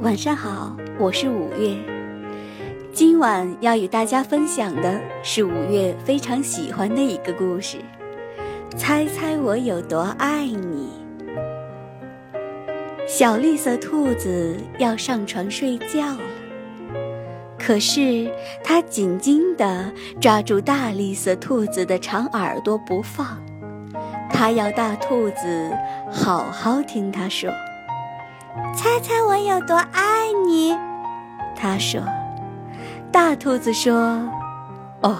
晚上好，我是五月。今晚要与大家分享的是五月非常喜欢的一个故事。猜猜我有多爱你？小绿色兔子要上床睡觉了，可是它紧紧地抓住大绿色兔子的长耳朵不放。它要大兔子好好听它说。猜猜我有多爱你？他说。大兔子说：“哦，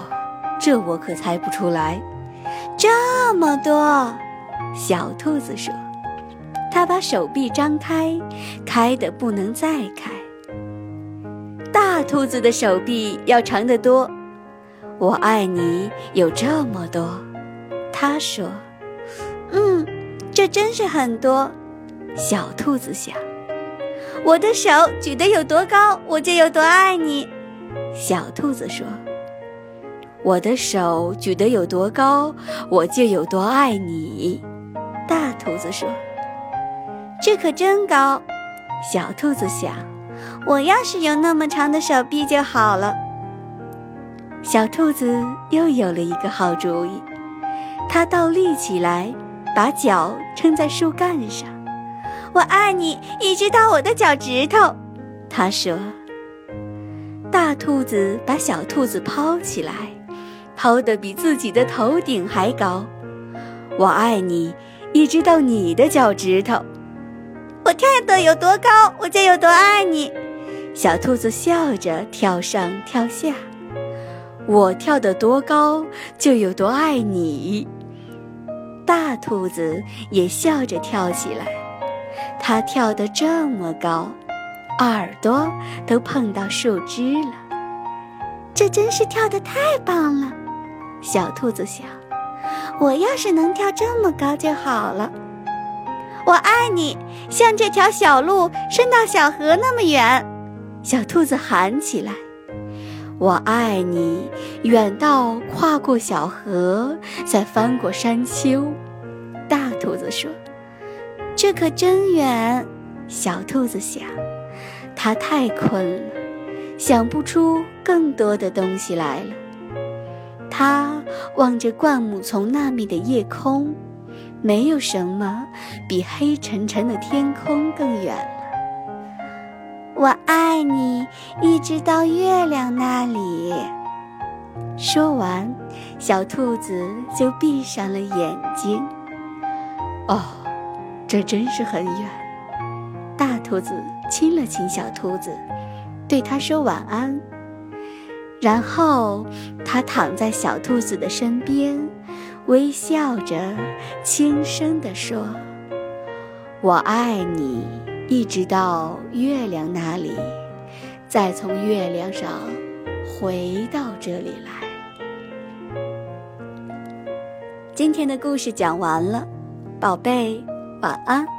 这我可猜不出来，这么多。”小兔子说。他把手臂张开，开的不能再开。大兔子的手臂要长得多。我爱你有这么多，他说。嗯，这真是很多。小兔子想。我的手举得有多高，我就有多爱你。小兔子说：“我的手举得有多高，我就有多爱你。”大兔子说：“这可真高。”小兔子想：“我要是有那么长的手臂就好了。”小兔子又有了一个好主意，它倒立起来，把脚撑在树干上。我爱你，一直到我的脚趾头，他说。大兔子把小兔子抛起来，抛得比自己的头顶还高。我爱你，一直到你的脚趾头。我跳得有多高，我就有多爱你。小兔子笑着跳上跳下。我跳得多高，就有多爱你。大兔子也笑着跳起来。它跳得这么高，耳朵都碰到树枝了。这真是跳得太棒了，小兔子想。我要是能跳这么高就好了。我爱你，像这条小路伸到小河那么远。小兔子喊起来：“我爱你，远到跨过小河，再翻过山丘。”大兔子说。这可真远，小兔子想，它太困了，想不出更多的东西来了。它望着灌木丛那面的夜空，没有什么比黑沉沉的天空更远了。我爱你，一直到月亮那里。说完，小兔子就闭上了眼睛。哦。这真是很远。大兔子亲了亲小兔子，对它说晚安。然后，它躺在小兔子的身边，微笑着，轻声地说：“我爱你，一直到月亮那里，再从月亮上回到这里来。”今天的故事讲完了，宝贝。晚安。